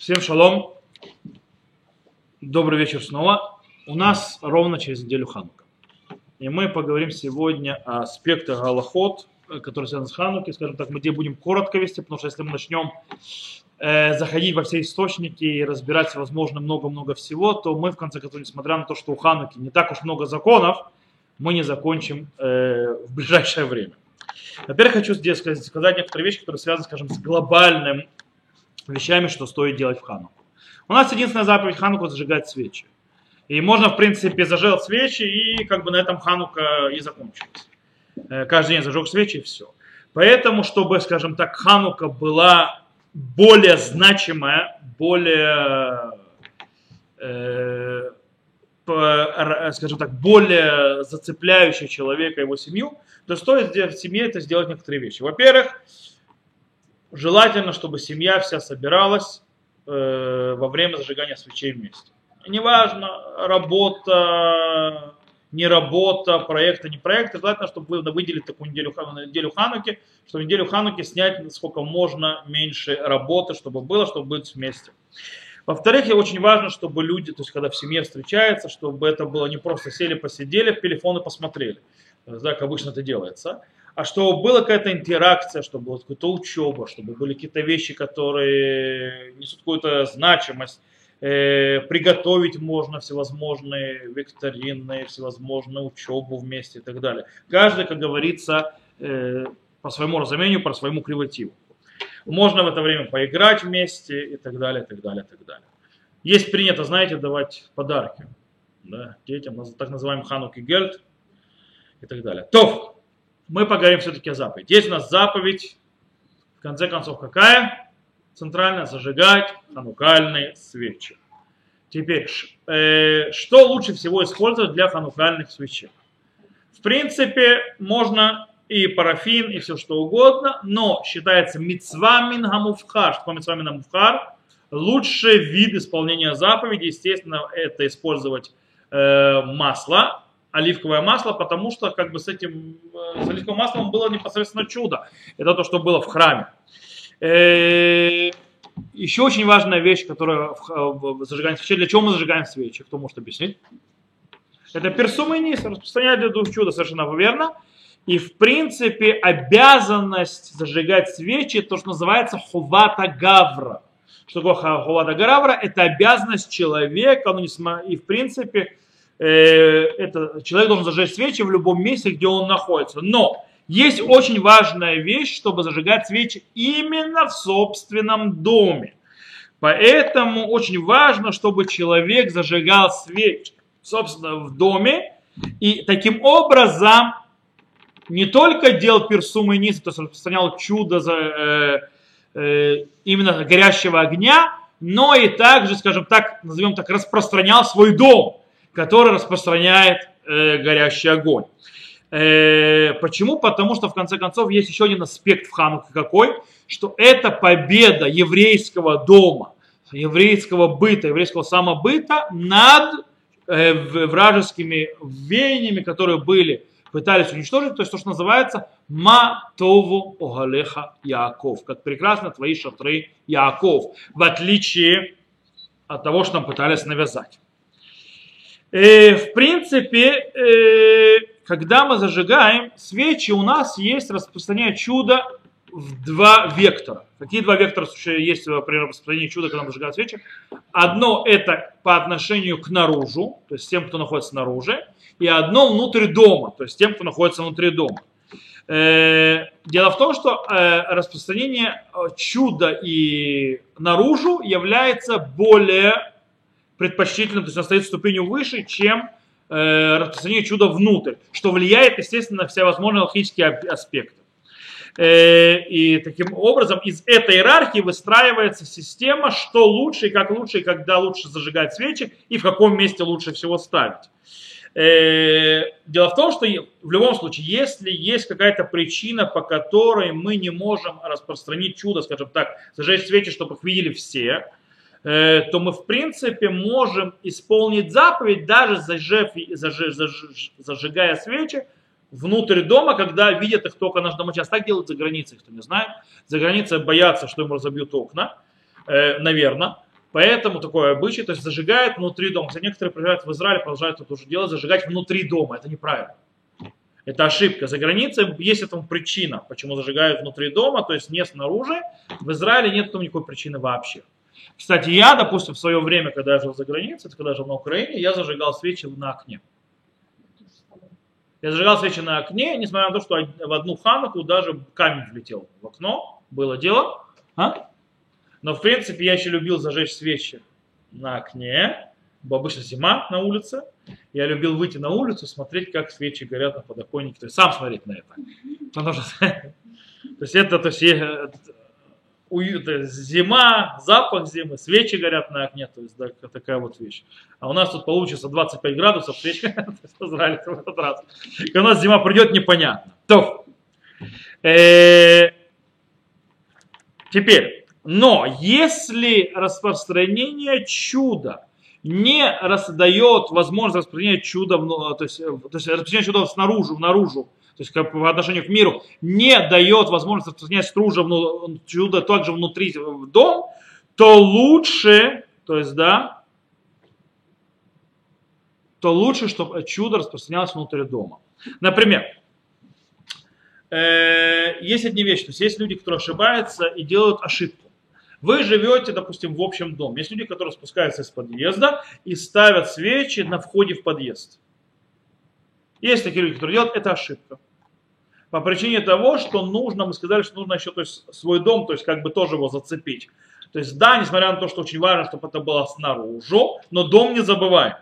Всем шалом. Добрый вечер снова. У нас ровно через неделю Ханука. И мы поговорим сегодня о аспектах Галахот, которые связаны с Ханукой. Скажем так, мы где будем коротко вести, потому что если мы начнем э, заходить во все источники и разбирать, возможно, много-много всего, то мы, в конце концов, несмотря на то, что у Хануки не так уж много законов, мы не закончим э, в ближайшее время. Во-первых, хочу здесь сказать некоторые вещи, которые связаны, скажем, с глобальным вещами, что стоит делать в Хануку. У нас единственная заповедь Хануку зажигать свечи. И можно, в принципе, зажечь свечи, и как бы на этом Ханука и закончилась. Э, каждый день зажег свечи, и все. Поэтому, чтобы, скажем так, Ханука была более значимая, более, э, по, скажем так, более зацепляющая человека и его семью, то стоит в семье это сделать некоторые вещи. Во-первых, желательно, чтобы семья вся собиралась э, во время зажигания свечей вместе. Неважно, работа, не работа, проекта, не проекта, желательно, чтобы вы выделили такую неделю, неделю Хануки, чтобы неделю Хануки снять сколько можно меньше работы, чтобы было, чтобы быть вместе. Во-вторых, и очень важно, чтобы люди, то есть когда в семье встречаются, чтобы это было не просто сели, посидели, в телефоны посмотрели, как обычно это делается, а чтобы была какая-то интеракция, чтобы была какая-то учеба, чтобы были какие-то вещи, которые несут какую-то значимость. Э, приготовить можно всевозможные викторины, всевозможные учебу вместе и так далее. Каждый, как говорится, э, по своему разумению, по своему кривотиву. Можно в это время поиграть вместе и так далее, и так далее, и так далее. Есть принято, знаете, давать подарки да, детям, так называемый ханук и гельд и так далее. То, мы поговорим все-таки о заповеди. Есть у нас заповедь, в конце концов, какая? Центральная, зажигать ханукальные свечи. Теперь, э, что лучше всего использовать для ханукальных свечей? В принципе, можно и парафин, и все что угодно, но считается мицвамин гамуфхар. Что мицвамин гамуфхар? Лучший вид исполнения заповеди, естественно, это использовать э, масло, оливковое масло, потому что как бы с этим, э, с оливковым маслом было непосредственно чудо. Это то, что было в храме. Э, еще очень важная вещь, которая в зажигании свечей. Для чего мы зажигаем свечи? Кто может объяснить? Это персум и распространять для дух чуда, совершенно верно. И в принципе обязанность зажигать свечи, то, что называется хувата гавра. Что такое хувата гавра? Это обязанность человека, ну, и в принципе Э, это, человек должен зажечь свечи в любом месте, где он находится. Но есть очень важная вещь, чтобы зажигать свечи именно в собственном доме. Поэтому очень важно, чтобы человек зажигал свечи, собственно, в доме. И таким образом не только делал персум и низ, то есть распространял чудо за, э, э, именно горящего огня, но и также, скажем так, назовем так, распространял свой дом который распространяет э, горящий огонь. Э, почему? Потому что в конце концов есть еще один аспект в Хануке какой, что это победа еврейского дома, еврейского быта, еврейского самобыта над э, вражескими веяниями, которые были, пытались уничтожить, то есть то, что называется Матову Огалеха Яков, как прекрасно твои шатры Яков, в отличие от того, что нам пытались навязать. Э, в принципе, э, когда мы зажигаем свечи, у нас есть распространение чуда в два вектора. Какие два вектора есть при распространении чуда, когда мы зажигаем свечи? Одно это по отношению к наружу, то есть тем, кто находится снаружи, и одно внутрь дома, то есть тем, кто находится внутри дома. Э, дело в том, что распространение чуда и наружу является более предпочтительным, то есть он стоит ступенью выше, чем э, распространение чуда внутрь, что влияет, естественно, на все возможные логические аспекты. Э, и таким образом из этой иерархии выстраивается система, что лучше и как лучше, и когда лучше зажигать свечи, и в каком месте лучше всего ставить. Э, дело в том, что в любом случае, если есть какая-то причина, по которой мы не можем распространить чудо, скажем так, зажечь свечи, чтобы их видели все, то мы в принципе можем исполнить заповедь, даже зажив, зажиг, зажиг, зажигая свечи внутрь дома, когда видят их только наш домочадец. Так делают за границей, кто не знает. За границей боятся, что им разобьют окна, э, наверное. Поэтому такое обычай, то есть зажигают внутри дома. Хотя некоторые приезжают в Израиль, продолжают это уже делать, зажигать внутри дома. Это неправильно. Это ошибка. За границей есть этому причина, почему зажигают внутри дома, то есть не снаружи. В Израиле нет этому никакой причины вообще. Кстати, я, допустим, в свое время, когда я жил за границей, когда я жил на Украине, я зажигал свечи на окне. Я зажигал свечи на окне, несмотря на то, что в одну хануку даже камень влетел в окно. Было дело. А? Но, в принципе, я еще любил зажечь свечи на окне. Обычно зима на улице. Я любил выйти на улицу, смотреть, как свечи горят на подоконнике. То есть сам смотреть на это. Потому что, то есть это, то есть уют, зима, запах зимы, свечи горят на окне, то есть да, такая вот вещь. А у нас тут получится 25 градусов, свечи в этот раз. И у нас зима придет, непонятно. То, э, теперь, но если распространение чуда не раздает возможность распространения чуда, то есть, то есть распространение чуда снаружи, наружу, то есть как по отношению к миру, не дает возможность распространять стружа, чудо также внутри в дом, то лучше, то есть, да, то лучше, чтобы чудо распространялось внутри дома. Например, э, есть одни вещи, то есть есть люди, которые ошибаются и делают ошибку. Вы живете, допустим, в общем доме. Есть люди, которые спускаются из подъезда и ставят свечи на входе в подъезд. Есть такие люди, которые делают, это ошибка по причине того, что нужно, мы сказали, что нужно еще то есть, свой дом, то есть как бы тоже его зацепить. То есть да, несмотря на то, что очень важно, чтобы это было снаружи, но дом не забываем.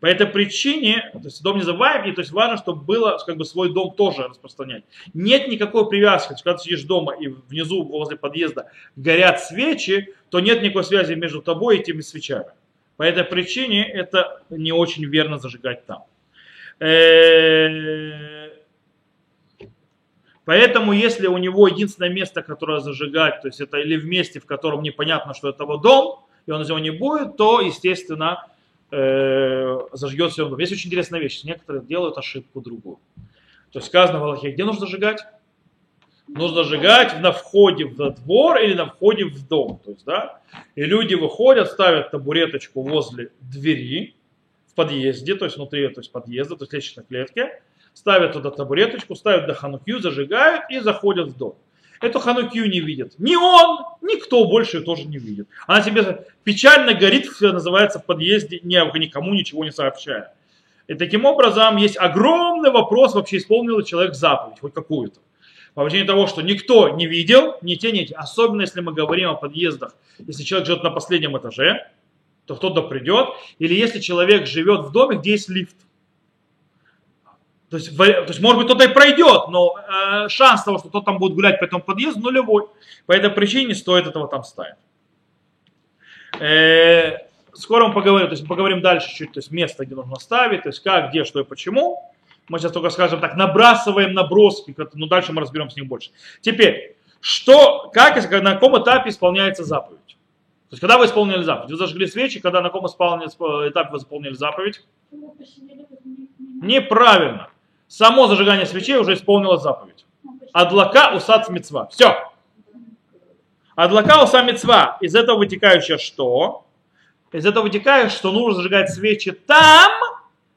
По этой причине, то есть дом не забываем, и то есть важно, чтобы было как бы свой дом тоже распространять. Нет никакой привязки, когда ты сидишь дома и внизу возле подъезда горят свечи, то нет никакой связи между тобой и теми свечами. По этой причине это не очень верно зажигать там. Э, Поэтому, если у него единственное место, которое зажигать, то есть это или в месте, в котором непонятно, что это его дом, и он из него не будет, то, естественно, э, все дом. Есть очень интересная вещь. Некоторые делают ошибку другую. То есть сказано в Аллахе, где нужно зажигать? Нужно зажигать на входе в двор или на входе в дом. То есть, да? И люди выходят, ставят табуреточку возле двери в подъезде, то есть внутри то есть подъезда, то есть лестничной клетке, ставят туда табуреточку, ставят до ханукью, зажигают и заходят в дом. Эту ханукью не видят. Ни он, никто больше тоже не видит. Она себе печально горит, называется, в подъезде, никому ничего не сообщая. И таким образом есть огромный вопрос, вообще исполнил человек заповедь, хоть какую-то. По причине того, что никто не видел, ни те, ни те. Особенно если мы говорим о подъездах. Если человек живет на последнем этаже, то кто-то придет. Или если человек живет в доме, где есть лифт. То есть, то есть может быть, кто-то и пройдет, но э, шанс того, что кто-то там будет гулять по этому подъезду, нулевой. По этой причине не стоит этого там ставить. Э, скоро мы поговорим, то есть мы поговорим дальше чуть, то есть место, где нужно ставить, то есть как, где, что и почему. Мы сейчас только, скажем так, набрасываем наброски, но дальше мы разберем с ним больше. Теперь, что, как, на каком этапе исполняется заповедь? То есть, когда вы исполнили заповедь? Вы зажгли свечи, когда на каком этапе вы исполнили заповедь? Неправильно само зажигание свечей уже исполнило заповедь. Адлака усад мецва. Все. Адлака уса мецва. Из этого вытекающее что? Из этого вытекает, что нужно зажигать свечи там,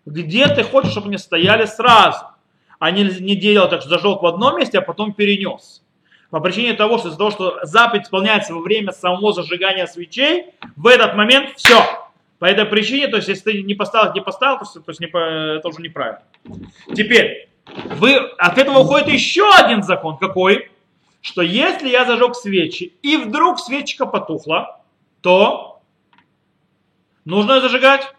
где ты хочешь, чтобы они стояли сразу. А не, не делал так, что зажег в одном месте, а потом перенес. По причине того, что из-за того, что заповедь исполняется во время самого зажигания свечей, в этот момент все. По этой причине, то есть если ты не поставил, не поставил, то, есть не, это уже неправильно. Теперь, вы, от этого уходит еще один закон. Какой? Что если я зажег свечи, и вдруг свечка потухла, то нужно зажигать.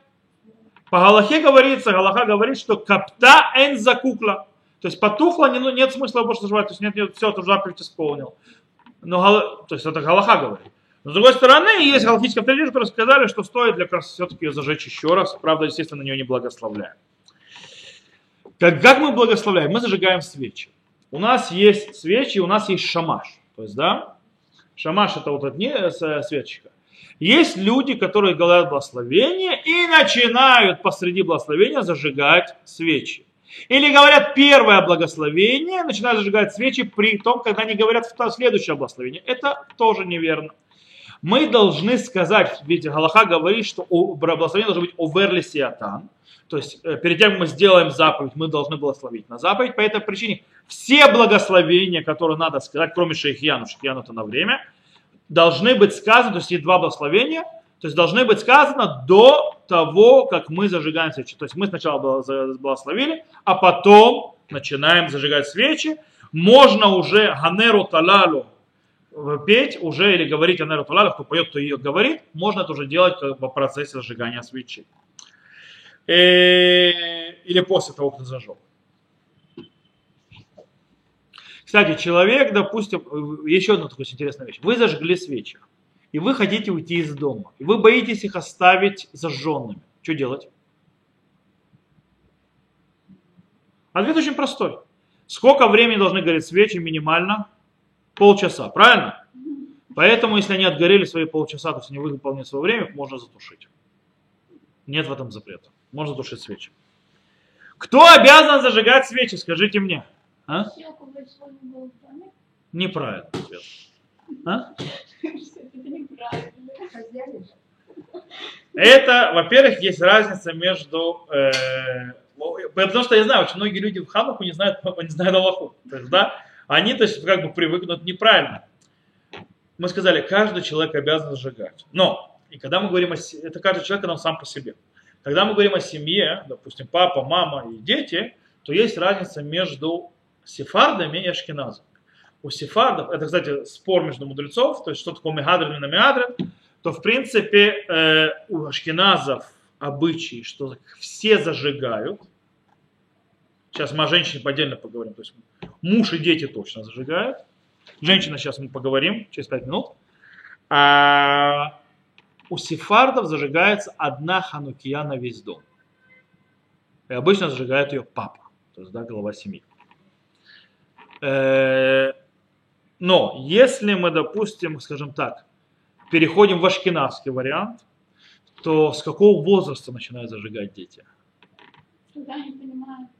По Галахе говорится, Галаха говорит, что капта эн закукла. То есть потухло, не, ну, нет смысла больше зажигать, то есть нет, нет все, это заповедь исполнил. Но, то есть это Галаха говорит. Но с другой стороны, есть галактические авторитеты, которые сказали, что стоит для раз все-таки ее зажечь еще раз. Правда, естественно, на нее не благословляем. Как, как мы благословляем? Мы зажигаем свечи. У нас есть свечи, у нас есть шамаш. То есть, да, шамаш это вот одни э, свечка. Есть люди, которые говорят благословение и начинают посреди благословения зажигать свечи. Или говорят первое благословение, начинают зажигать свечи при том, когда они говорят следующее благословение. Это тоже неверно. Мы должны сказать, ведь Галаха говорит, что благословение должно быть оверли сиатан, то есть э, перед тем, как мы сделаем заповедь, мы должны благословить на заповедь. По этой причине все благословения, которые надо сказать, кроме шейхьяну, шейхьяну это на время, должны быть сказаны, то есть есть два благословения, то есть должны быть сказаны до того, как мы зажигаем свечи. То есть мы сначала благословили, а потом начинаем зажигать свечи. Можно уже ганеру талалу петь уже или говорить ганеру талалу, кто поет, кто ее говорит, можно это уже делать в процессе зажигания свечи. Э, или после того, как зажег. Кстати, человек, допустим, еще одна такая интересная вещь. Вы зажгли свечи, и вы хотите уйти из дома, и вы боитесь их оставить зажженными. Что делать? Ответ очень простой. Сколько времени должны гореть свечи минимально? Полчаса, правильно? Поэтому, если они отгорели свои полчаса, то есть они выполнили свое время, можно затушить. Нет в этом запрета. Можно тушить свечи. Кто обязан зажигать свечи, скажите мне. А? Неправильно ответ. А? Это, во-первых, есть разница между... Э, потому что я знаю, очень многие люди в Хануху не знают, не знают Аллаху. То есть, да, они то есть, как бы привыкнут неправильно. Мы сказали, каждый человек обязан зажигать. Но, и когда мы говорим о... Это каждый человек, он сам по себе. Когда мы говорим о семье, допустим, папа, мама и дети, то есть разница между сефардами и ашкеназами. У сефардов, это, кстати, спор между мудрецов, то есть что такое мегадрин и намегадрин, то в принципе э, у ашкеназов обычай, что все зажигают. Сейчас мы о женщине отдельно поговорим. То есть муж и дети точно зажигают. Женщина сейчас мы поговорим через 5 минут. А у сефардов зажигается одна ханукия на весь дом. И обычно зажигает ее папа, то есть да, глава семьи. Э, но если мы, допустим, скажем так, переходим в ашкенадский вариант, то с какого возраста начинают зажигать дети? Когда они понимают.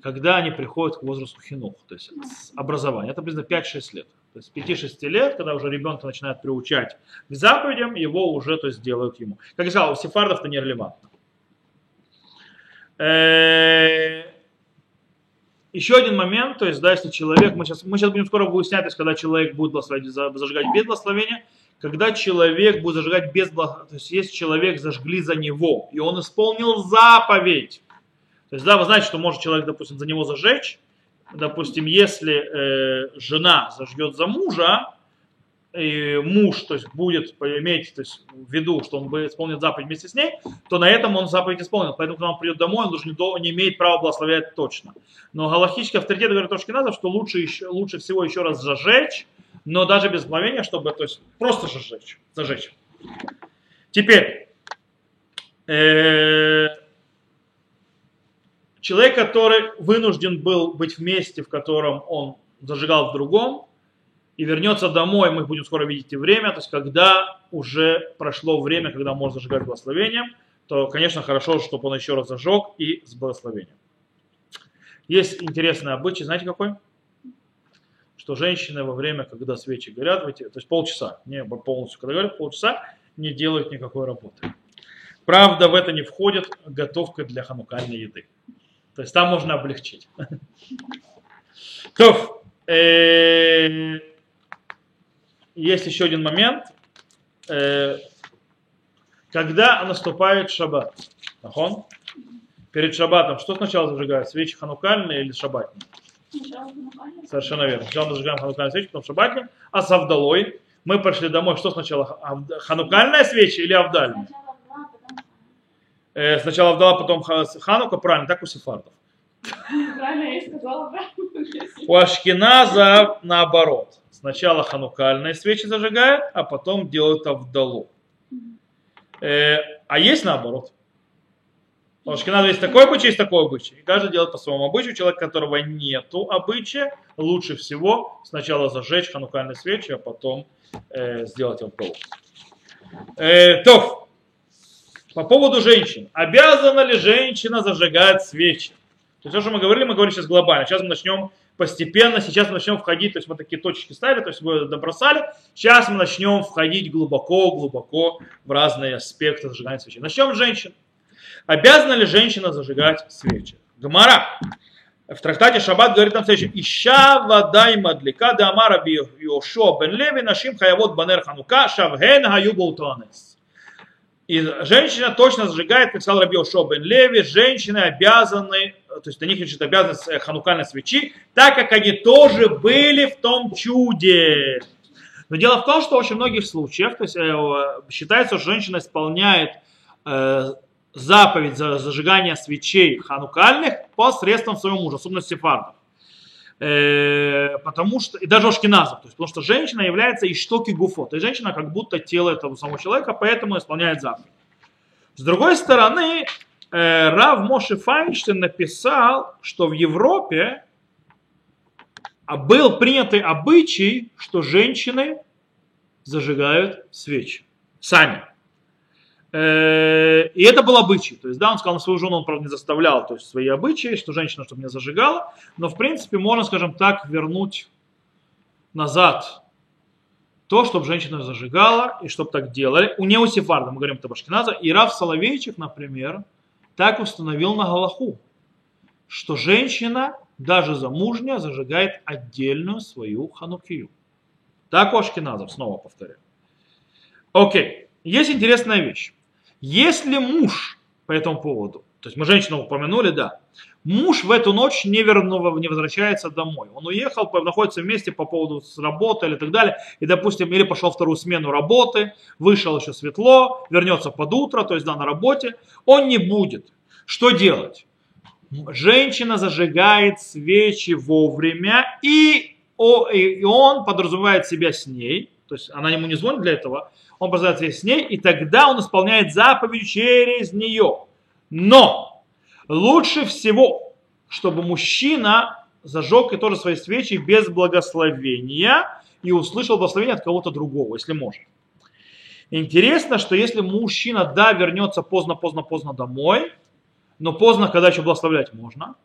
Когда они приходят к возрасту хинух, то есть с образования. Это приблизно 5-6 лет. То есть 5-6 лет, когда уже ребенка начинают приучать к заповедям, его уже то есть, делают ему. Как я сказал, у сефардов это нерелевантно. Э, еще один момент, то есть, да, если человек, мы сейчас, мы сейчас будем скоро выяснять, то есть, когда человек будет благословить, зажигать без благословения, когда человек будет зажигать без благословения, то есть, если человек зажгли за него, и он исполнил заповедь, то есть, да, вы знаете, что может человек, допустим, за него зажечь, допустим, если э, жена зажгет за мужа, и муж то есть, будет иметь то есть, в виду, что он исполнит заповедь вместе с ней, то на этом он заповедь исполнил. Поэтому, когда он придет домой, он уже не, не имеет права благословлять точно. Но галахический авторитет говорит точки назад, что лучше, еще, лучше всего еще раз зажечь, но даже без благовения, чтобы то есть, просто зажечь. зажечь. Теперь, э, человек, который вынужден был быть в месте, в котором он зажигал в другом, и вернется домой, мы будем скоро видеть и время, то есть когда уже прошло время, когда можно зажигать благословением, то, конечно, хорошо, чтобы он еще раз зажег и с благословением. Есть интересный обычай, знаете какой? Что женщины во время, когда свечи горят, то есть полчаса, не полностью, когда горят, полчаса, не делают никакой работы. Правда, в это не входит готовка для ханукальной еды. То есть там можно облегчить. То, э, есть еще один момент. Э, когда наступает шаббат, нахон, перед шаббатом, что сначала зажигают? Свечи ханукальные или шаббатные? Совершенно верно. Сначала мы зажигаем ханукальные свечи, потом шаббатные. А с Авдалой мы пошли домой. Что сначала? Ханукальная свечи или Авдальная? Э, сначала Авдала, потом Ханука. Правильно, так у сефардов. Правильно я сказала, да? У Ашкиназа наоборот. Сначала ханукальные свечи зажигают, а потом делают Авдалу. Э, а есть наоборот. У Ашкиназа есть такой обычай, есть такой обычай. И каждый делает по своему обычаю. Человек, у которого нету обычая, лучше всего сначала зажечь ханукальные свечи, а потом э, сделать Авдалу. Э, то, по поводу женщин. Обязана ли женщина зажигать свечи? То есть то, что мы говорили, мы говорим сейчас глобально. Сейчас мы начнем постепенно сейчас мы начнем входить, то есть мы такие точки ставили, то есть мы добросали, сейчас мы начнем входить глубоко-глубоко в разные аспекты зажигания свечей. Начнем с женщин. Обязана ли женщина зажигать свечи? Гмара. В трактате Шаббат говорит там следующее. Ища вода и мадлика да амара би Йошуа бен Леви нашим хаявот банер ханука шавген хаю болтуанес. И женщина точно зажигает, как сказал Раби Йошуа бен Леви, женщины обязаны, то есть на них лежит обязанность э, ханукальной свечи, так как они тоже были в том чуде. Но дело в том, что в очень многих случаях то есть, э, считается, что женщина исполняет э, заповедь за зажигание свечей ханукальных посредством своего мужа, особенно сефардов. Э, потому что, и даже ашкеназов, то есть, потому что женщина является иштоки гуфо, то есть женщина как будто тело этого самого человека, поэтому исполняет заповедь. С другой стороны, э, Рав Моше Файнштейн написал, что в Европе был принятый обычай, что женщины зажигают свечи сами. Э, и это был обычай. То есть, да, он сказал, на свою жену он, правда, не заставлял, то есть свои обычаи, что женщина, чтобы не зажигала. Но, в принципе, можно, скажем так, вернуть назад то, чтобы женщина зажигала и чтобы так делали. У него сефарда, мы говорим это Башкиназа. И Раф Соловейчик, например, так установил на Галаху, что женщина, даже замужняя, зажигает отдельную свою ханукию. Так у Ашкиназов, снова повторяю. Окей, есть интересная вещь. Если муж по этому поводу, то есть мы женщину упомянули, да, муж в эту ночь не, верну, не возвращается домой. Он уехал, находится вместе по поводу с работы или так далее, и, допустим, или пошел вторую смену работы, вышел еще светло, вернется под утро, то есть, да, на работе, он не будет. Что делать? Женщина зажигает свечи вовремя, и, и он подразумевает себя с ней, то есть она ему не звонит для этого, он познает связь с ней, и тогда он исполняет заповедь через нее. Но лучше всего, чтобы мужчина зажег и тоже свои свечи без благословения и услышал благословение от кого-то другого, если может. Интересно, что если мужчина, да, вернется поздно-поздно-поздно домой, но поздно, когда еще благословлять можно,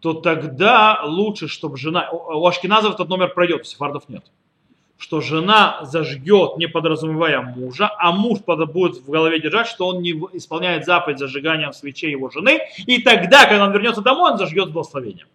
то тогда лучше, чтобы жена... У Ашкиназов этот номер пройдет, у сефардов нет что жена зажгет, не подразумевая мужа, а муж будет в голове держать, что он не исполняет заповедь зажигания свечей его жены, и тогда, когда он вернется домой, он зажгет благословение.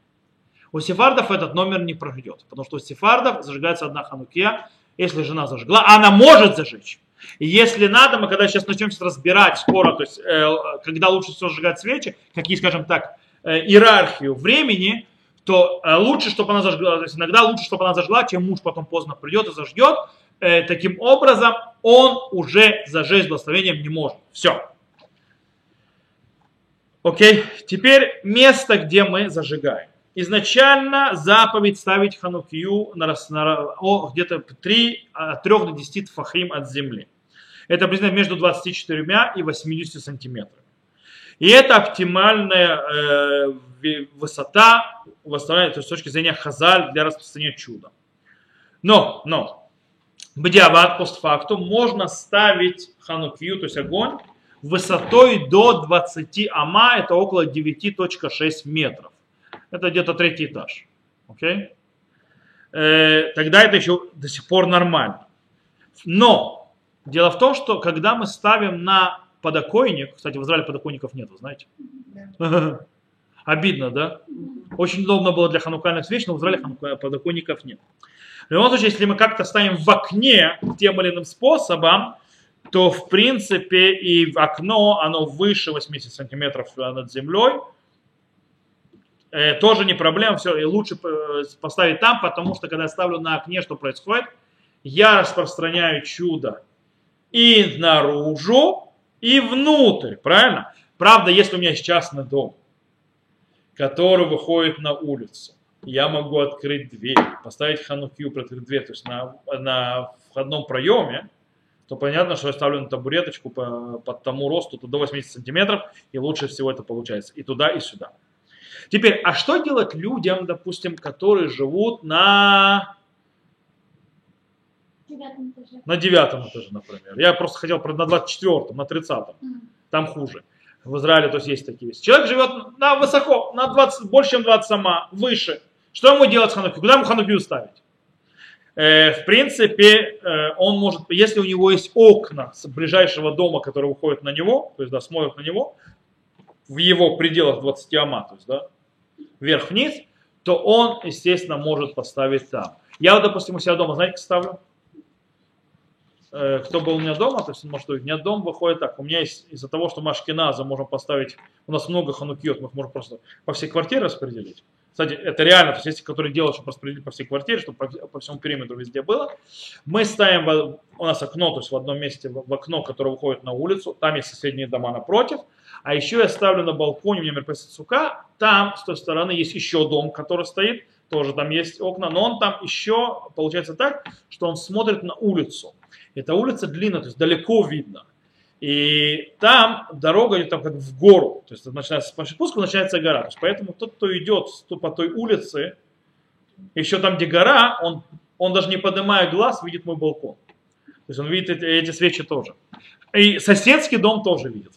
У сефардов этот номер не пройдет, потому что у сефардов зажигается одна ханукия, если жена зажгла, она может зажечь. И если надо, мы когда сейчас начнем разбирать скоро, то есть э, когда лучше всего зажигать свечи, какие, скажем так, э, иерархию времени, то э, лучше, чтобы она зажгла, то есть иногда лучше, чтобы она зажгла, чем муж потом поздно придет и зажгет. Э, таким образом, он уже зажечь благословением не может. Все. Окей, теперь место, где мы зажигаем. Изначально заповедь ставить ханукию на, на, где-то 3, от 3 до 10 фахрим от земли. Это приблизительно между 24 и 80 сантиметрами. И это оптимальная э, высота, то есть с точки зрения хазаль для распространения чуда. Но, но, бдиават постфактум можно ставить ханукию, то есть огонь, высотой до 20 ама, это около 9.6 метров. Это где-то третий этаж. Окей? Э, тогда это еще до сих пор нормально. Но дело в том, что когда мы ставим на подоконник, кстати, в Израиле подоконников нет, знаете? Да. Обидно, да? Очень удобно было для ханукальных свеч, но в Израиле подоконников нет. В любом случае, если мы как-то ставим в окне тем или иным способом, то в принципе и окно, оно выше 80 сантиметров над землей, э, тоже не проблема, все, и лучше э, поставить там, потому что когда я ставлю на окне, что происходит? Я распространяю чудо и наружу, и внутрь, правильно? Правда, если у меня есть частный дом, который выходит на улицу, я могу открыть дверь, поставить ханукию, открыть дверь, то есть на, на входном проеме, то понятно, что я ставлю на табуреточку по, под тому росту то до 80 сантиметров, и лучше всего это получается и туда, и сюда. Теперь, а что делать людям, допустим, которые живут на девятом этаже. На девятом этаже, например. Я просто хотел на 24-м, на 30-м. Mm. Там хуже. В Израиле то есть есть такие. Человек живет на высоко, на 20, больше, чем 20 сама, выше. Что ему делать с Хануки? Куда ему Ханукию ставить? Э, в принципе, э, он может, если у него есть окна с ближайшего дома, которые выходят на него, то есть, да, смотрят на него, в его пределах 20 ама, то есть, да, вверх-вниз, то он, естественно, может поставить там. Я, вот, допустим, у себя дома, знаете, ставлю? Э, кто был у меня дома, то есть, может, у меня дом выходит так. У меня есть из-за того, что мы ашкеназа можем поставить, у нас много ханукиот, мы их можем просто по всей квартире распределить. Кстати, это реально, то есть есть, которые делают, чтобы распределить по всей квартире, чтобы по, по всему периметру везде было. Мы ставим, у нас окно, то есть в одном месте, в окно, которое выходит на улицу, там есть соседние дома напротив, а еще я ставлю на балконе, у меня мероприятие сука, там с той стороны есть еще дом, который стоит, тоже там есть окна, но он там еще, получается так, что он смотрит на улицу. Эта улица длинная, то есть далеко видно. И там дорога идет там как в гору. То есть начинается по спуску начинается гора. То есть поэтому тот, кто идет по той улице, еще там, где гора, он, он даже не поднимая глаз, видит мой балкон. То есть он видит эти, эти свечи тоже. И соседский дом тоже видит.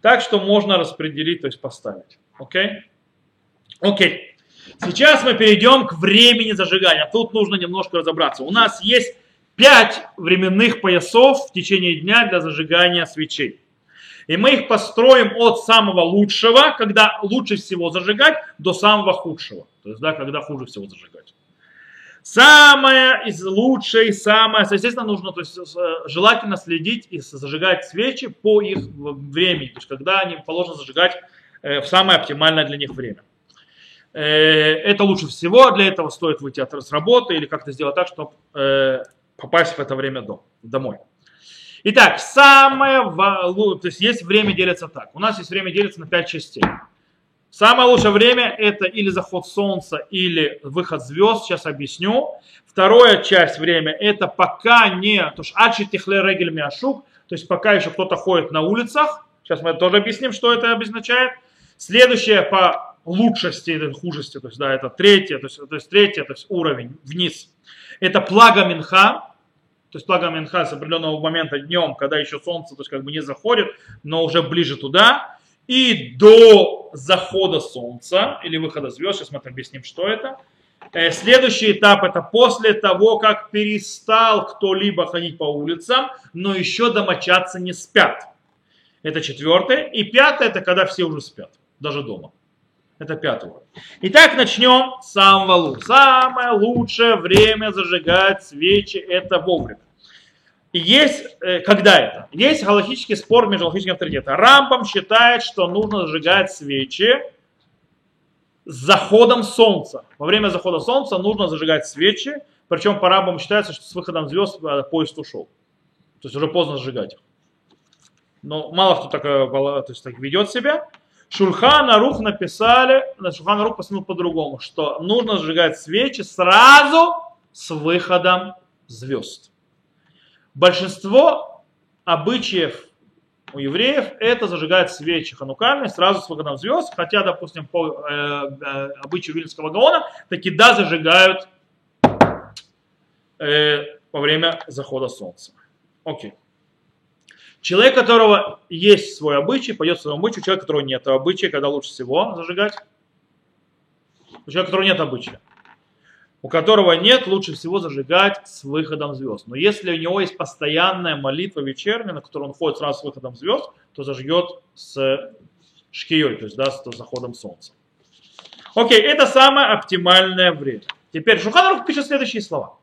Так что можно распределить, то есть поставить. Окей? Окей. Сейчас мы перейдем к времени зажигания. Тут нужно немножко разобраться. У нас есть пять временных поясов в течение дня для зажигания свечей. И мы их построим от самого лучшего, когда лучше всего зажигать, до самого худшего. То есть, да, когда хуже всего зажигать. Самое из лучшее, самое, естественно, нужно, то есть э, желательно следить и зажигать свечи по их времени, то есть когда они положено зажигать э, в самое оптимальное для них время. Э, это лучше всего, для этого стоит выйти от работы или как-то сделать так, чтобы попасть в это время дом, домой. Итак, самое, то есть есть время делится так. У нас есть время делится на 5 частей. Самое лучшее время это или заход солнца, или выход звезд, сейчас объясню. Вторая часть время это пока не, то есть ачи тихле регель миашук, то есть пока еще кто-то ходит на улицах. Сейчас мы тоже объясним, что это обозначает. Следующее по лучшести или хужести, то есть да, это третье, то есть, то есть третье, то есть уровень вниз. Это плага Минха, то есть плага Минха с определенного момента днем, когда еще солнце то есть как бы не заходит, но уже ближе туда. И до захода солнца или выхода звезд, сейчас мы объясним, что это. Э, следующий этап это после того, как перестал кто-либо ходить по улицам, но еще домочадцы не спят. Это четвертое. И пятое это когда все уже спят, даже дома. Это пятый уровень. Итак, начнем с самого лучшего. Самое лучшее время зажигать свечи это вовремя. И есть, э, когда это? Есть галактический спор между галактическими авторитетами. Рампом считает, что нужно зажигать свечи с заходом солнца. Во время захода солнца нужно зажигать свечи, причем по рампам считается, что с выходом звезд э, поезд ушел. То есть уже поздно зажигать их. Но мало кто так, то есть, так ведет себя. Шульхан Арух написали, Шульхан Арух постановил по-другому, что нужно сжигать свечи сразу с выходом звезд. Большинство обычаев у евреев это зажигать свечи ханукальные сразу с выходом звезд, хотя, допустим, по э, э, обычаю Вильнского Гаона таки да зажигают э, во время захода солнца. Окей. Человек, у которого есть свой обычай, пойдет своему обычаю. Человек, у которого нет обычая, когда лучше всего зажигать? У человека, у которого нет обычая. У которого нет, лучше всего зажигать с выходом звезд. Но если у него есть постоянная молитва вечерняя, на которую он ходит сразу с выходом звезд, то зажгет с шкией, то есть да, с заходом солнца. Окей, это самое оптимальное время. Теперь Шуханарух пишет следующие слова.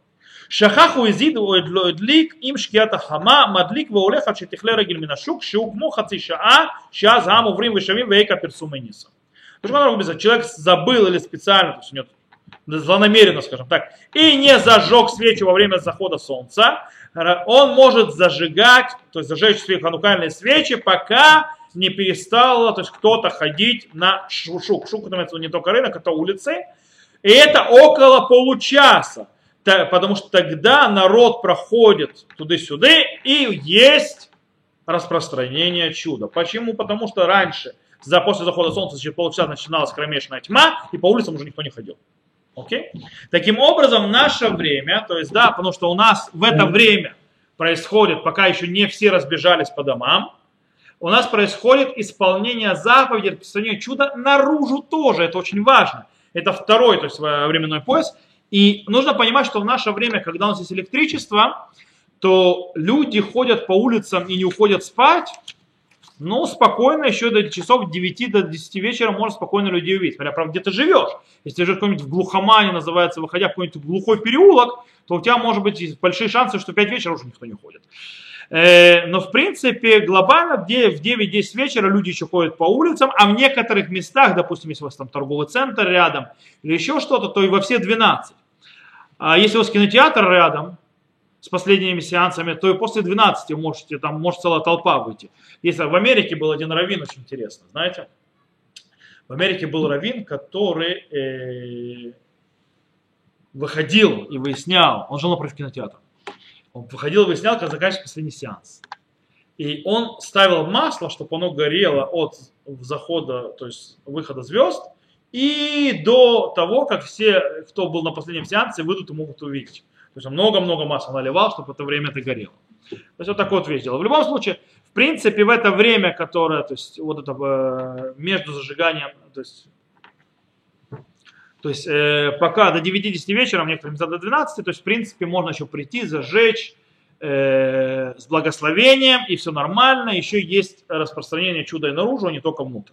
שכח הוא הזיד או לא הדליק עם שקיעת החמה, מדליק והולך עד שתכלה רגל מן השוק, שהוא כמו חצי שעה, שאז העם עוברים ושבים ואיכה פרסומי ниса. Человек забыл или специально, то есть нет, злонамеренно, скажем так, и не зажег свечи во время захода солнца, он может зажигать, то есть зажечь свои ханукальные свечи, пока не перестало, то есть кто-то ходить на шук. Шук, это не только рынок, это улицы. И это около получаса потому что тогда народ проходит туда-сюда и есть распространение чуда. Почему? Потому что раньше, за, после захода солнца, через полчаса начиналась кромешная тьма, и по улицам уже никто не ходил. Окей? Таким образом, наше время, то есть, да, потому что у нас в это время происходит, пока еще не все разбежались по домам, у нас происходит исполнение заповедей, распространение чуда наружу тоже, это очень важно. Это второй, то есть временной пояс. И нужно понимать, что в наше время, когда у нас есть электричество, то люди ходят по улицам и не уходят спать, ну, спокойно, еще до часов 9 до 10 вечера можно спокойно людей увидеть. Смотря, правда, где ты живешь. Если ты живешь в глухомане, называется, выходя в какой-нибудь глухой переулок, то у тебя может быть большие шансы, что в 5 вечера уже никто не ходит. Э, но в принципе глобально в 9-10 вечера люди еще ходят по улицам, а в некоторых местах, допустим, если у вас там торговый центр рядом или еще что-то, то и во все 12. А если у вас кинотеатр рядом с последними сеансами, то и после 12 вы можете, там может целая толпа выйти. Если в Америке был один раввин, очень интересно, знаете, в Америке был раввин, который э, выходил и выяснял, он жил напротив кинотеатра, он выходил и выяснял, как заканчивается последний сеанс. И он ставил масло, чтобы оно горело от захода, то есть выхода звезд, и до того, как все, кто был на последнем сеансе, выйдут и могут увидеть. То есть он много-много масла наливал, чтобы это время это горело. То есть вот такой вот вещь делал. В любом случае, в принципе, в это время, которое, то есть вот это э, между зажиганием, то есть то есть э, пока до 9-10 вечера, местах до 12, то есть в принципе можно еще прийти, зажечь э, с благословением, и все нормально. Еще есть распространение чуда и наружу, а не только внутрь.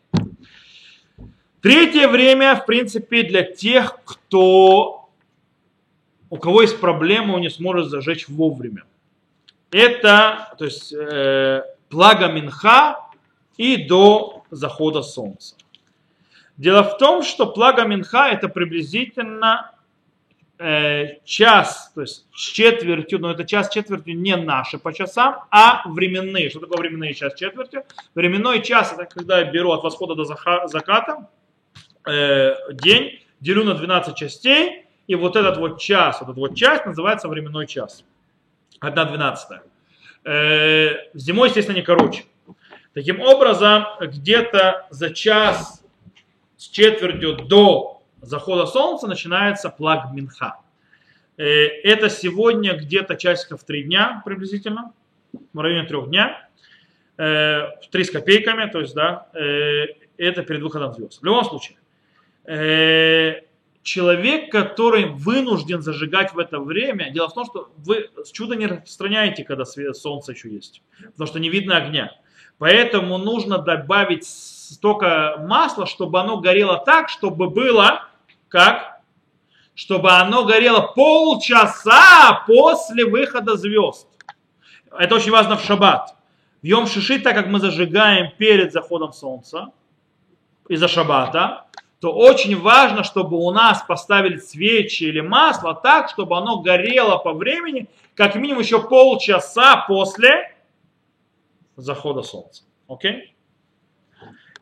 Третье время, в принципе, для тех, кто, у кого есть проблема, он не сможет зажечь вовремя. Это, то есть, э, плага Минха и до захода солнца. Дело в том, что плага Минха это приблизительно э, час, то есть с четвертью, но это час четвертью не наши по часам, а временные. Что такое временные час четвертью? Временной час это когда я беру от восхода до заката э, день, делю на 12 частей, и вот этот вот час, вот этот вот часть называется временной час. Одна двенадцатая. Э, зимой, естественно, не короче. Таким образом, где-то за час с четвертью до захода солнца начинается плаг Минха. Э, это сегодня где-то часиков три дня приблизительно, в районе трех дня, три с копейками, то есть, да, это перед выходом звезд. В любом случае, человек, который вынужден зажигать в это время, дело в том, что вы чудо не распространяете, когда солнце еще есть, потому что не видно огня. Поэтому нужно добавить столько масла, чтобы оно горело так, чтобы было как? Чтобы оно горело полчаса после выхода звезд. Это очень важно в шаббат. В Йом Шиши, так как мы зажигаем перед заходом солнца из-за шаббата, то очень важно, чтобы у нас поставили свечи или масло так, чтобы оно горело по времени, как минимум еще полчаса после захода солнца. Окей?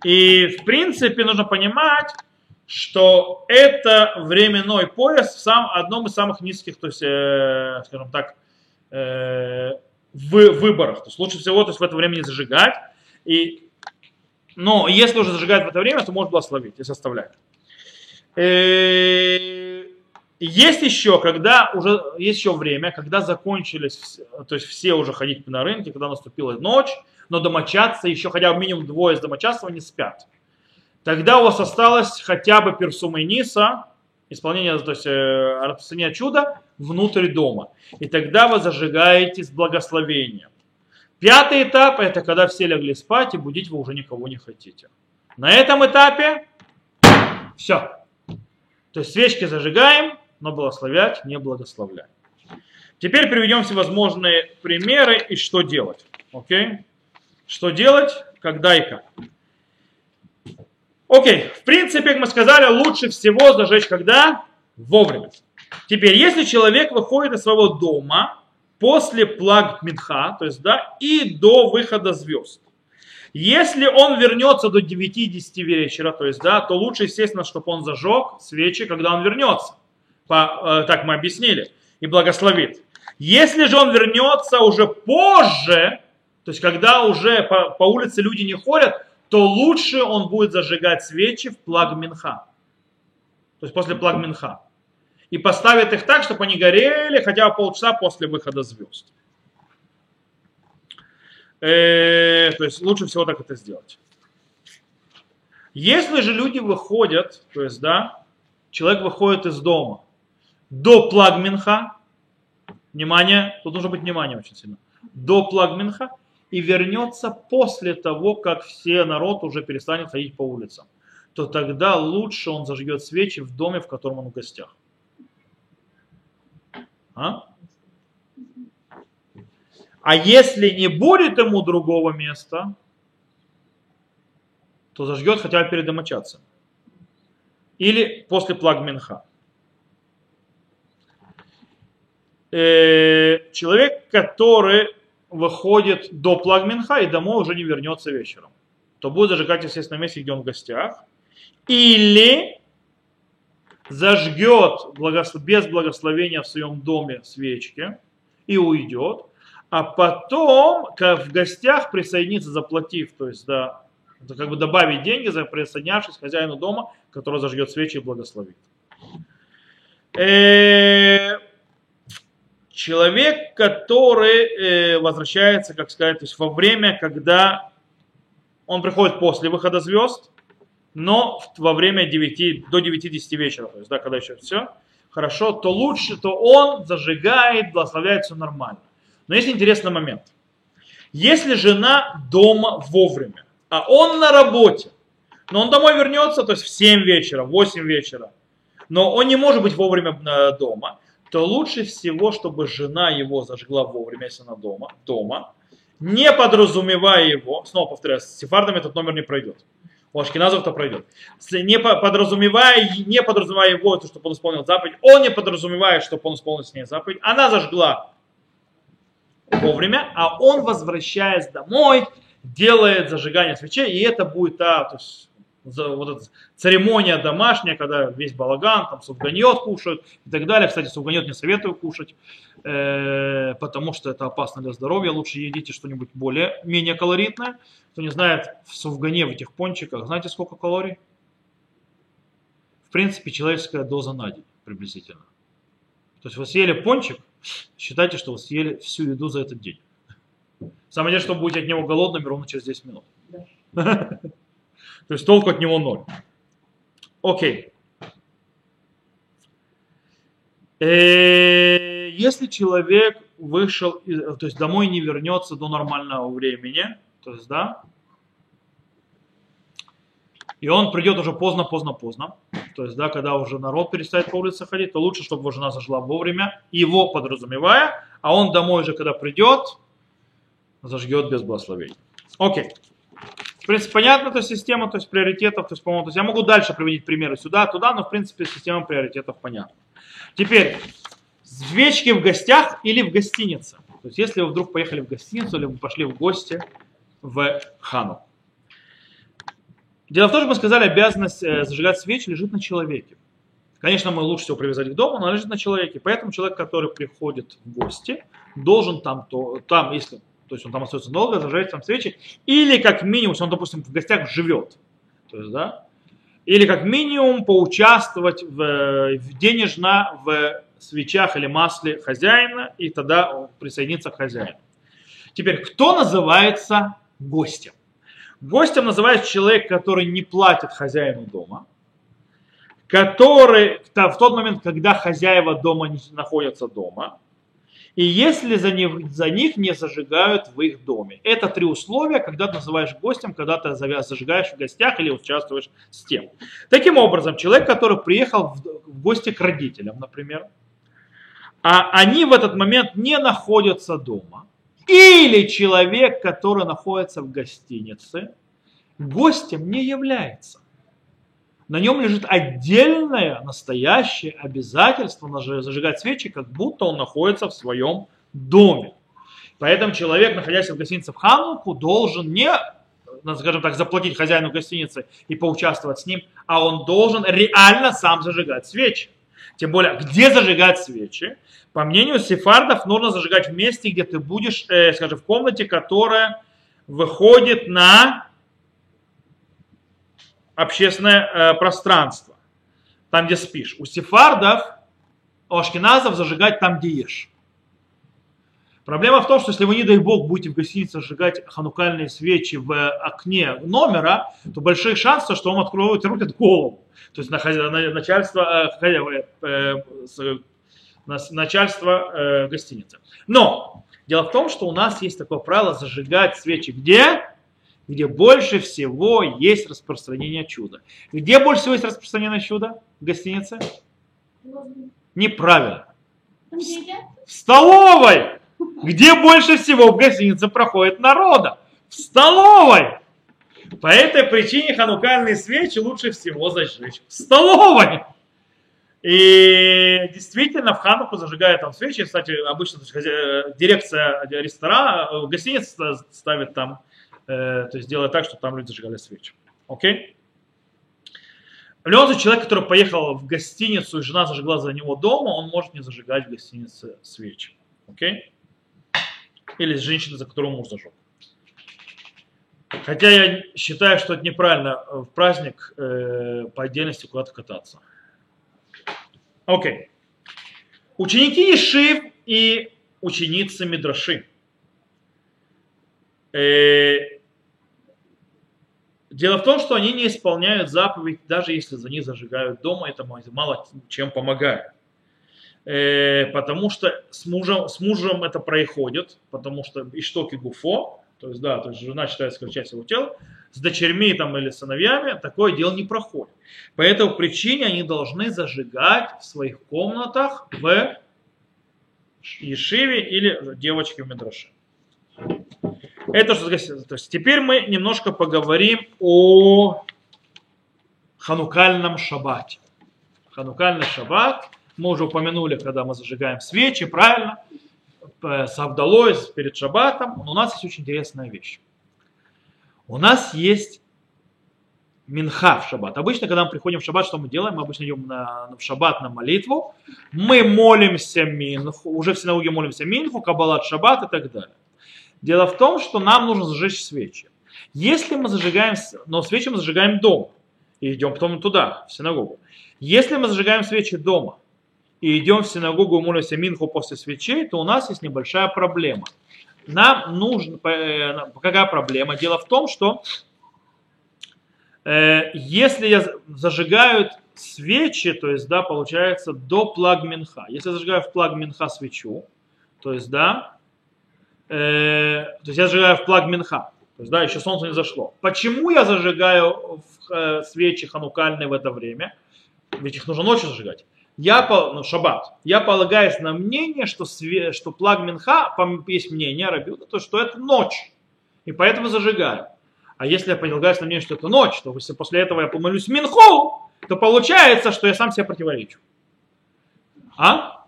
И в принципе нужно понимать, что это временной пояс в сам, одном из самых низких, то есть, э, скажем так, э, в выборах. То есть лучше всего то есть, в это время не зажигать. И, но если уже зажигать в это время, то можно благословить, если оставляет. Э, есть еще, когда уже есть еще время, когда закончились, то есть все уже ходить на рынке, когда наступила ночь, но домочадцы, еще хотя бы минимум двое из домочадцев не спят. Тогда у вас осталось хотя бы персума и ниса, исполнение, то есть э, распространение чуда внутрь дома. И тогда вы зажигаете с благословением. Пятый этап – это когда все легли спать, и будить вы уже никого не хотите. На этом этапе все. То есть свечки зажигаем, но благословлять не благословляем. Теперь приведем всевозможные примеры и что делать. Окей? Что делать, когда и как. Окей, в принципе, как мы сказали, лучше всего зажечь когда? Вовремя. Теперь, если человек выходит из своего дома после плаг Минха, то есть, да, и до выхода звезд, если он вернется до 9-10 вечера, то есть, да, то лучше, естественно, чтобы он зажег свечи, когда он вернется. По, э, так мы объяснили. И благословит. Если же он вернется уже позже, то есть когда уже по, по улице люди не ходят, то лучше он будет зажигать свечи в плаг Минха. То есть после плаг Минха. И поставит их так, чтобы они горели хотя бы полчаса после выхода звезд. Э, то есть лучше всего так это сделать. Если же люди выходят, то есть, да, человек выходит из дома до плагминха, внимание, тут нужно быть внимание очень сильно, до плагминха и вернется после того, как все народ уже перестанет ходить по улицам, то тогда лучше он зажгет свечи в доме, в котором он в гостях. А? А если не будет ему другого места, то зажгет хотя бы перед домочадцем. Или после плагменха. Э, человек, который выходит до плагменха и домой уже не вернется вечером, то будет зажигать, естественно, месте, где он в гостях. Или зажгет без благословения в своем доме свечки и уйдет, а потом как в гостях присоединиться, заплатив, то есть да, как бы добавить деньги, за присоединявшись к хозяину дома, который зажгет свечи и благословит. Э, человек, который э, возвращается, как сказать, то есть во время, когда он приходит после выхода звезд, но во время 9, до 9-10 вечера, то есть, да, когда еще все хорошо, то лучше, то он зажигает, благословляет все нормально. Но есть интересный момент. Если жена дома вовремя, а он на работе, но он домой вернется, то есть в 7 вечера, в 8 вечера, но он не может быть вовремя э, дома, то лучше всего, чтобы жена его зажгла вовремя, если она дома, дома, не подразумевая его, снова повторяю, с сефардами этот номер не пройдет. У Ашкиназов это пройдет. Не подразумевая, не подразумевая его, то, чтобы он исполнил заповедь, он не подразумевает, чтобы он исполнил с ней заповедь. Она зажгла вовремя, а он, возвращаясь домой, делает зажигание свечей, и это будет та, то есть, вот эта церемония домашняя, когда весь балаган, там суфганьет кушают и так далее. Кстати, суфганьет не советую кушать, э, потому что это опасно для здоровья. Лучше едите что-нибудь более, менее калоритное. Кто не знает, в суфгане, в этих пончиках, знаете, сколько калорий? В принципе, человеческая доза на день приблизительно. То есть вы съели пончик, считайте, что вы съели всю еду за этот день. Самое деле, что вы будете от него голодными ровно через 10 минут. Да. То есть толку от него ноль. Окей. Э, если человек вышел, то есть домой не вернется до нормального времени, то есть, да, и он придет уже поздно, поздно, поздно, то есть, да, когда уже народ перестает по улице ходить, то лучше, чтобы его жена зажила вовремя, его подразумевая, а он домой уже, когда придет, зажгет без благословения. Окей принципе, понятна эта система, то есть приоритетов, то есть, по-моему, то есть я могу дальше приводить примеры сюда, туда, но, в принципе, система приоритетов понятна. Теперь, свечки в гостях или в гостинице. То есть, если вы вдруг поехали в гостиницу или вы пошли в гости в Хану. Дело в том, что мы сказали, обязанность э, зажигать свечи лежит на человеке. Конечно, мы лучше всего привязать к дому, но лежит на человеке. Поэтому человек, который приходит в гости, должен там, то, там если то есть он там остается долго, зажигает там свечи, или как минимум, если он, допустим, в гостях живет, то есть, да, или как минимум поучаствовать в, в денежно в свечах или масле хозяина, и тогда присоединиться к хозяину. Теперь, кто называется гостем? Гостем называется человек, который не платит хозяину дома, который в тот момент, когда хозяева дома не находятся дома, и если за них, за них не зажигают в их доме. Это три условия, когда ты называешь гостем, когда ты зажигаешь в гостях или участвуешь с тем. Таким образом, человек, который приехал в гости к родителям, например, а они в этот момент не находятся дома, или человек, который находится в гостинице, гостем не является на нем лежит отдельное, настоящее обязательство зажигать свечи, как будто он находится в своем доме. Поэтому человек, находясь в гостинице в Хануку, должен не, ну, скажем так, заплатить хозяину гостиницы и поучаствовать с ним, а он должен реально сам зажигать свечи. Тем более, где зажигать свечи? По мнению сефардов, нужно зажигать в месте, где ты будешь, э, скажем, в комнате, которая выходит на общественное э, пространство, там, где спишь. У сефардов, у ашкеназов зажигать там, где ешь. Проблема в том, что если вы, не дай бог, будете в гостинице сжигать ханукальные свечи в окне номера, то большие шансы, что вам откроют и рубят голову. То есть начальство, э, э, начальство э, гостиницы. Но дело в том, что у нас есть такое правило зажигать свечи где? Где больше всего есть распространение чуда. Где больше всего есть распространение чуда в гостинице? Неправильно. В столовой! Где больше всего в гостинице проходит народа? В столовой! По этой причине ханукальные свечи лучше всего зажечь в столовой. И действительно в Хануку зажигают там свечи. Кстати, обычно дирекция ресторана, гостиница ставит там, э, то есть делает так, чтобы там люди зажигали свечи. Окей? В человек, который поехал в гостиницу, и жена зажигла за него дома, он может не зажигать в гостинице свечи. Окей? Или женщина, за которую муж зажег. Хотя я считаю, что это неправильно в праздник э, по отдельности куда-то кататься. Окей. Ученики Ешив и ученицы Мидраши. Э, дело в том, что они не исполняют заповедь, даже если за них зажигают дома, это мало чем помогает. Э, потому что с мужем, с мужем это происходит, потому что Иштоки Гуфо, то есть, да, то есть жена считается как часть его тела, с дочерьми там, или сыновьями такое дело не проходит. По этой причине они должны зажигать в своих комнатах в Ешиве или девочке в Медраше. Это что то есть теперь мы немножко поговорим о ханукальном шаббате. Ханукальный шаббат мы уже упомянули, когда мы зажигаем свечи, правильно? с Авдалой перед Шаббатом, но у нас есть очень интересная вещь. У нас есть Минха в шаббат. Обычно, когда мы приходим в шаббат, что мы делаем? Мы обычно идем на, в шаббат на молитву. Мы молимся Минху, уже в синагоге молимся Минху, Каббалат шаббат и так далее. Дело в том, что нам нужно зажечь свечи. Если мы зажигаем, но свечи мы зажигаем дома и идем потом туда, в синагогу. Если мы зажигаем свечи дома и идем в синагогу молимся Минху после свечей, то у нас есть небольшая проблема. Нам нужно, э, какая проблема? Дело в том, что э, если я зажигаю свечи, то есть, да, получается до плаг Минха. Если я зажигаю в плаг Минха свечу, то есть, да, э, то есть я зажигаю в плаг Минха, то есть, да, еще солнце не зашло. Почему я зажигаю в, э, свечи ханукальные в это время? Ведь их нужно ночью зажигать я, ну, шаббат, я полагаюсь на мнение, что, све, что плаг Минха, есть мнение Рабиуда, то что это ночь, и поэтому зажигаю. А если я полагаюсь на мнение, что это ночь, то если после этого я помолюсь Минху, то получается, что я сам себе противоречу. А?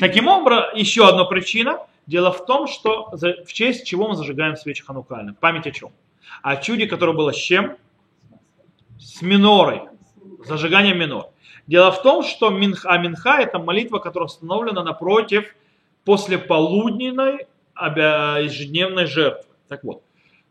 Таким образом, еще одна причина. Дело в том, что в честь чего мы зажигаем свечи ханукальные. Память о чем? О чуде, которое было с чем? С минорой. Зажигание минор. Дело в том, что Минха, Минха это молитва, которая установлена напротив после полудневной ежедневной жертвы. Так вот,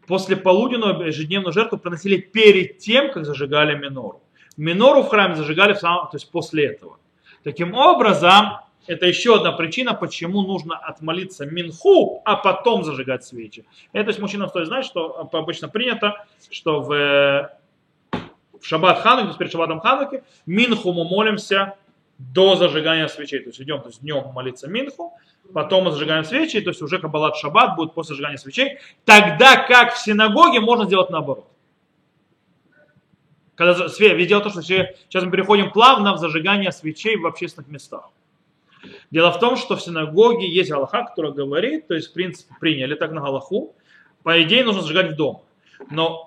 после полуденной ежедневную жертву приносили перед тем, как зажигали минору. Минору в храме зажигали в самом, то есть после этого. Таким образом, это еще одна причина, почему нужно отмолиться минху, а потом зажигать свечи. Это есть мужчина стоит знать, что обычно принято, что в в шаббат Хануки, то есть перед шаббатом Хануки, Минху мы молимся до зажигания свечей. То есть идем то есть днем молиться Минху, потом мы зажигаем свечи, то есть уже Каббалат Шаббат будет после зажигания свечей. Тогда как в синагоге можно сделать наоборот. Когда, дело в том, что сейчас мы переходим плавно в зажигание свечей в общественных местах. Дело в том, что в синагоге есть Галаха, который говорит, то есть в принципе приняли так на Галаху, по идее нужно зажигать в дом. Но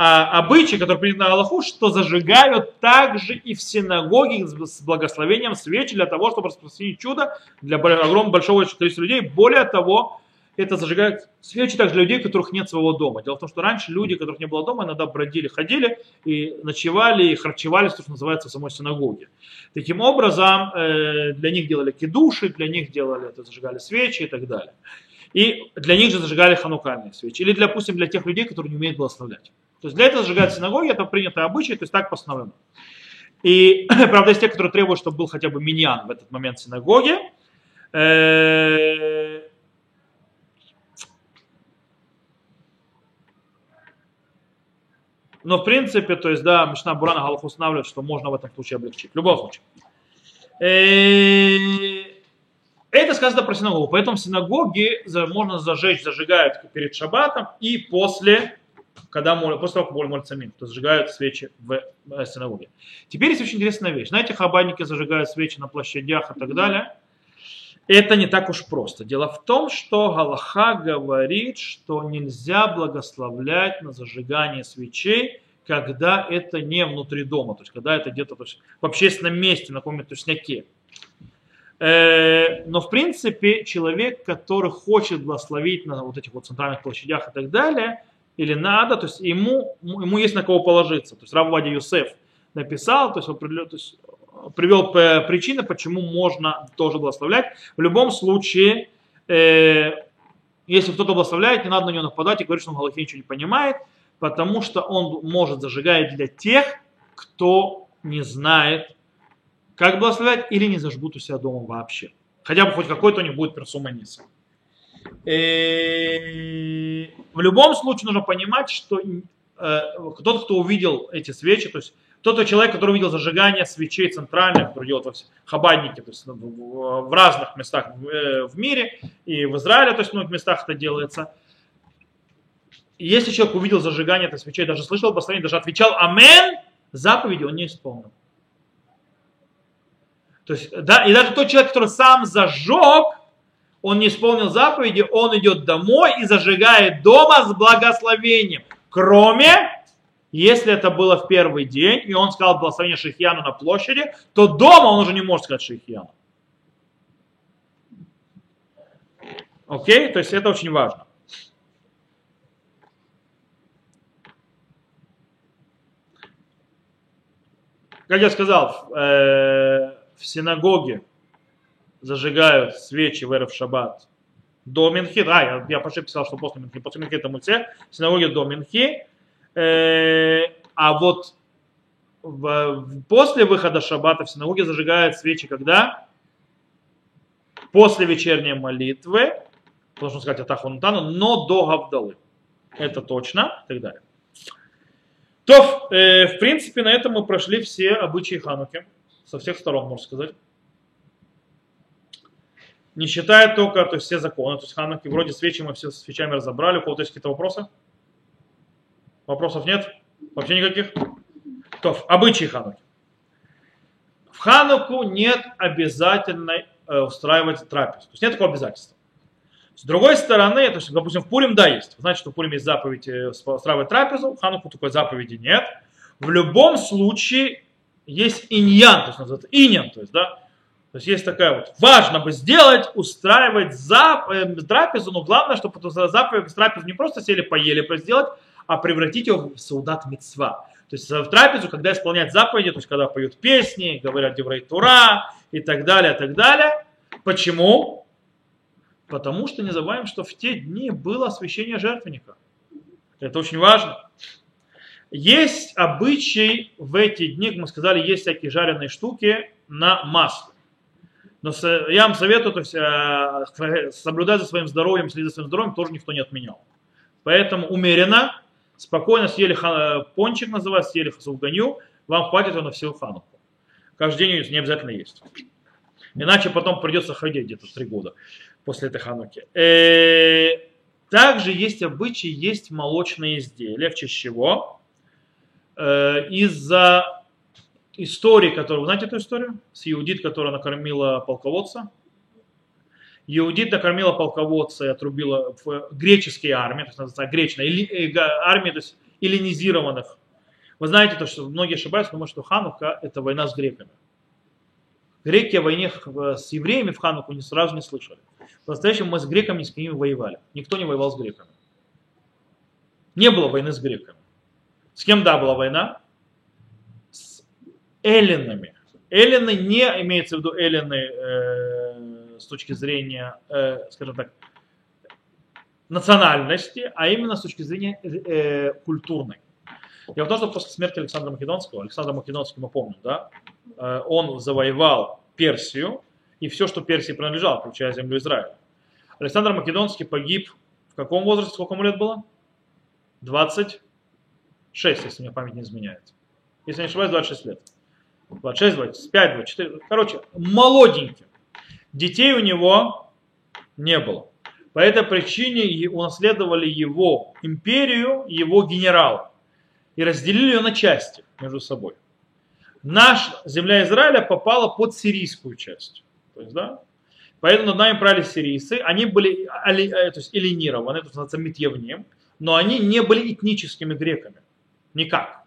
а, обычай, который принят на Аллаху, что зажигают также и в синагоге с благословением свечи для того, чтобы распространить чудо для огромного большого количества людей. Более того, это зажигают свечи также для людей, у которых нет своего дома. Дело в том, что раньше люди, у которых не было дома, иногда бродили, ходили и ночевали, и харчевали, что называется, в самой синагоге. Таким образом, э, для них делали кидуши, для них делали, это зажигали свечи и так далее. И для них же зажигали ханукальные свечи. Или, допустим, для тех людей, которые не умеют благословлять. То есть для этого сжигают синагоги, это принятое обычай, то есть так постановлено. И, правда, есть те, которые требуют, чтобы был хотя бы миньян в этот момент в синагоге. Э, но, в принципе, то есть, да, Мишна Бурана Галах устанавливает, что можно в этом случае облегчить. В любом случае. Э, это сказано про синагогу. Поэтому синагоги можно зажечь, зажигают перед шаббатом и после когда мол- после того, как более молится мин, то зажигают свечи в э, синагоге. Теперь есть очень интересная вещь. Знаете, хабадники зажигают свечи на площадях и так далее. Это не так уж просто. Дело в том, что Галаха говорит, что нельзя благословлять на зажигание свечей, когда это не внутри дома, то есть когда это где-то в общественном месте, на каком-то тусняке. Э, Но в принципе человек, который хочет благословить на вот этих вот центральных площадях и так далее, или надо, то есть ему, ему есть на кого положиться. То есть Рав Вадя Юсеф написал, то есть, определен- то есть привел п- причины, почему можно тоже благословлять. В любом случае, э, если кто-то благословляет, не надо на него нападать и говорить, что он в ничего не понимает, потому что он может зажигать для тех, кто не знает, как благословлять, или не зажгут у себя дома вообще. Хотя бы хоть какой-то у них будет персуманиса. Э, В любом случае нужно понимать, что э, тот, кто увидел эти свечи, то есть тот человек, который увидел зажигание свечей центральных, которые делают во хабадники, то есть в- разных местах в э, в мире, и в Израиле, то есть в многих местах это делается. Если человек увидел зажигание этой свечей, даже слышал благословение, даже отвечал «Амен», заповеди он не исполнил. То есть, да, и даже тот человек, который сам зажег, он не исполнил заповеди, он идет домой и зажигает дома с благословением. Кроме, если это было в первый день, и он сказал благословение Шихьяну на площади, то дома он уже не может сказать Шихьяну. Окей? То есть это очень важно. Как я сказал, э, в синагоге зажигают свечи в Эрев Шаббат до Минхи. А, я, я по сказал, что после Минхи. После Минхи это мульте. В синагоге до Минхи. Э, а вот в- после выхода Шаббата в синагоге зажигают свечи когда? После вечерней молитвы. Должен сказать Атаху Натану, но до Гавдалы. Это точно. И так далее. То, э, в принципе, на этом мы прошли все обычаи Хануки. Со всех сторон, можно сказать. Не считая только то есть, все законы, то есть Хануки. Вроде свечи мы все с свечами разобрали. У кого-то есть какие-то вопросы? Вопросов нет? Вообще никаких? То, обычаи Хануки. В Хануку нет обязательной э, устраивать трапезу. То есть нет такого обязательства. С другой стороны, то есть, допустим, в Пурим, да, есть. Знаете, что в Пурим есть заповедь э, устраивать трапезу, в Хануку такой заповеди нет. В любом случае есть иньян, то есть называется иньян, то есть, да, есть есть такая вот, важно бы сделать, устраивать зап, э, трапезу, но главное, чтобы заповедь трапезу не просто сели, поели, сделать, а превратить ее в саудат мецва. То есть в трапезу, когда исполняют заповеди, то есть когда поют песни, говорят Деврей Тура и так далее, так далее. Почему? Потому что не забываем, что в те дни было освящение жертвенника. Это очень важно. Есть обычай в эти дни, как мы сказали, есть всякие жареные штуки на масле. Но я вам советую, то есть, э, соблюдать за своим здоровьем, следить за своим здоровьем, тоже никто не отменял. Поэтому умеренно, спокойно съели ха- пончик, называется, съели сулганью, вам хватит его на всю хануку. Каждый день не обязательно есть. Иначе потом придется ходить где-то три года после этой хануки. Э, Также есть обычаи, есть молочные изделия, в честь чего? Э, Из-за истории, которую, знаете эту историю? С Иудит, которая накормила полководца. Иудит накормила полководца и отрубила в греческие армии, то есть гречная, или, э, армии, то есть эллинизированных. Вы знаете, то, что многие ошибаются, думают, что Ханука это война с греками. Греки о войне с евреями в Хануку не сразу не слышали. По-настоящему мы с греками ни с кем воевали. Никто не воевал с греками. Не было войны с греками. С кем, да, была война? Эллинами. Эллины не имеется в виду эллины э, с точки зрения, э, скажем так, национальности, а именно с точки зрения э, культурной. Дело в том, что после смерти Александра Македонского, Александр Македонский, мы помним, да, э, он завоевал Персию и все, что Персии принадлежало, включая землю Израиля. Александр Македонский погиб в каком возрасте, сколько ему лет было? 20, 6, если мне память не изменяет. Если не ошибаюсь, 26 лет. 26, 25, 24. Короче, молоденький. Детей у него не было. По этой причине унаследовали его империю, его генерал. И разделили ее на части между собой. Наша земля Израиля попала под сирийскую часть. То есть, да, Поэтому над нами правили сирийцы. Они были э, то есть, эллинированы, то есть называется Митьевним, но они не были этническими греками. Никак.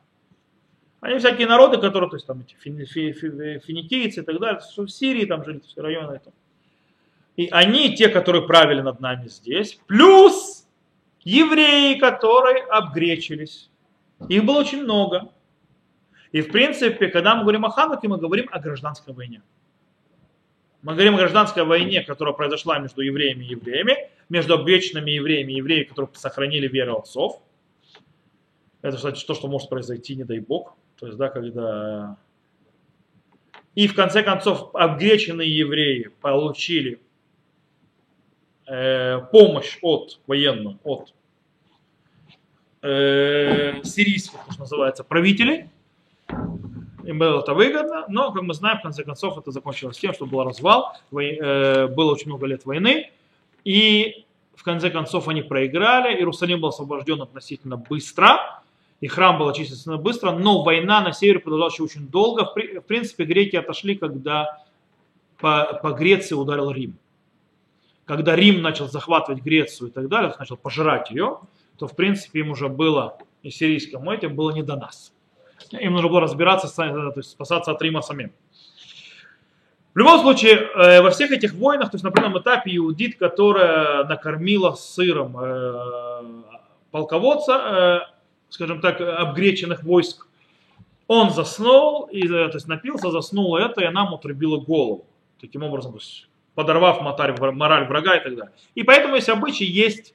Они всякие народы, которые, то есть там эти финикийцы и так далее, в Сирии там жили, все районы это. И они те, которые правили над нами здесь, плюс евреи, которые обгречились. Их было очень много. И в принципе, когда мы говорим о Хануке, мы говорим о гражданской войне. Мы говорим о гражданской войне, которая произошла между евреями и евреями, между обвечными евреями и евреями, которые сохранили веру отцов. Это, кстати, то, что может произойти, не дай бог. То есть, да, когда... И в конце концов, обгреченные евреи получили э, помощь от военную, от э, сирийских, что называется, правителей, им было это выгодно, но, как мы знаем, в конце концов это закончилось тем, что был развал, э, было очень много лет войны, и в конце концов они проиграли, Иерусалим был освобожден относительно быстро, и храм был очистен быстро, но война на севере продолжалась еще очень долго. В принципе, греки отошли, когда по, по Греции ударил Рим. Когда Рим начал захватывать Грецию и так далее, начал пожирать ее, то в принципе им уже было, и сирийскому этим было не до нас им нужно было разбираться, то есть спасаться от Рима самим. В любом случае, э, во всех этих войнах, то есть на определенном этапе Иудит, которая накормила сыром э, полководца, э, скажем так, обгреченных войск, он заснул, и, то есть напился, заснул это, и она ему отрубила голову. Таким образом, подорвав мораль врага и так далее. И поэтому есть обычай есть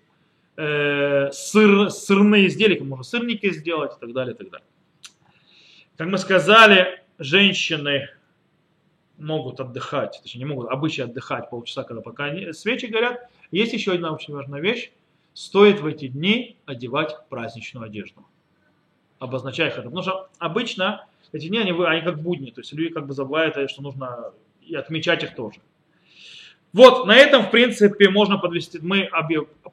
э, сыр, сырные изделия, можно сырники сделать и так далее, и так далее. Как мы сказали, женщины могут отдыхать, точнее не могут, обычно отдыхать полчаса, когда пока свечи горят. Есть еще одна очень важная вещь. Стоит в эти дни одевать праздничную одежду. Обозначая это. Потому что обычно эти дни, они, они как будни. То есть люди как бы забывают, что нужно и отмечать их тоже. Вот, на этом, в принципе, можно подвести. Мы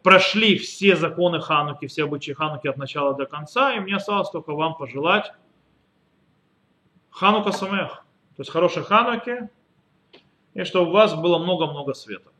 прошли все законы Хануки, все обычаи Хануки от начала до конца, и мне осталось только вам пожелать Ханука Самех, то есть хорошей Хануки, и чтобы у вас было много-много света.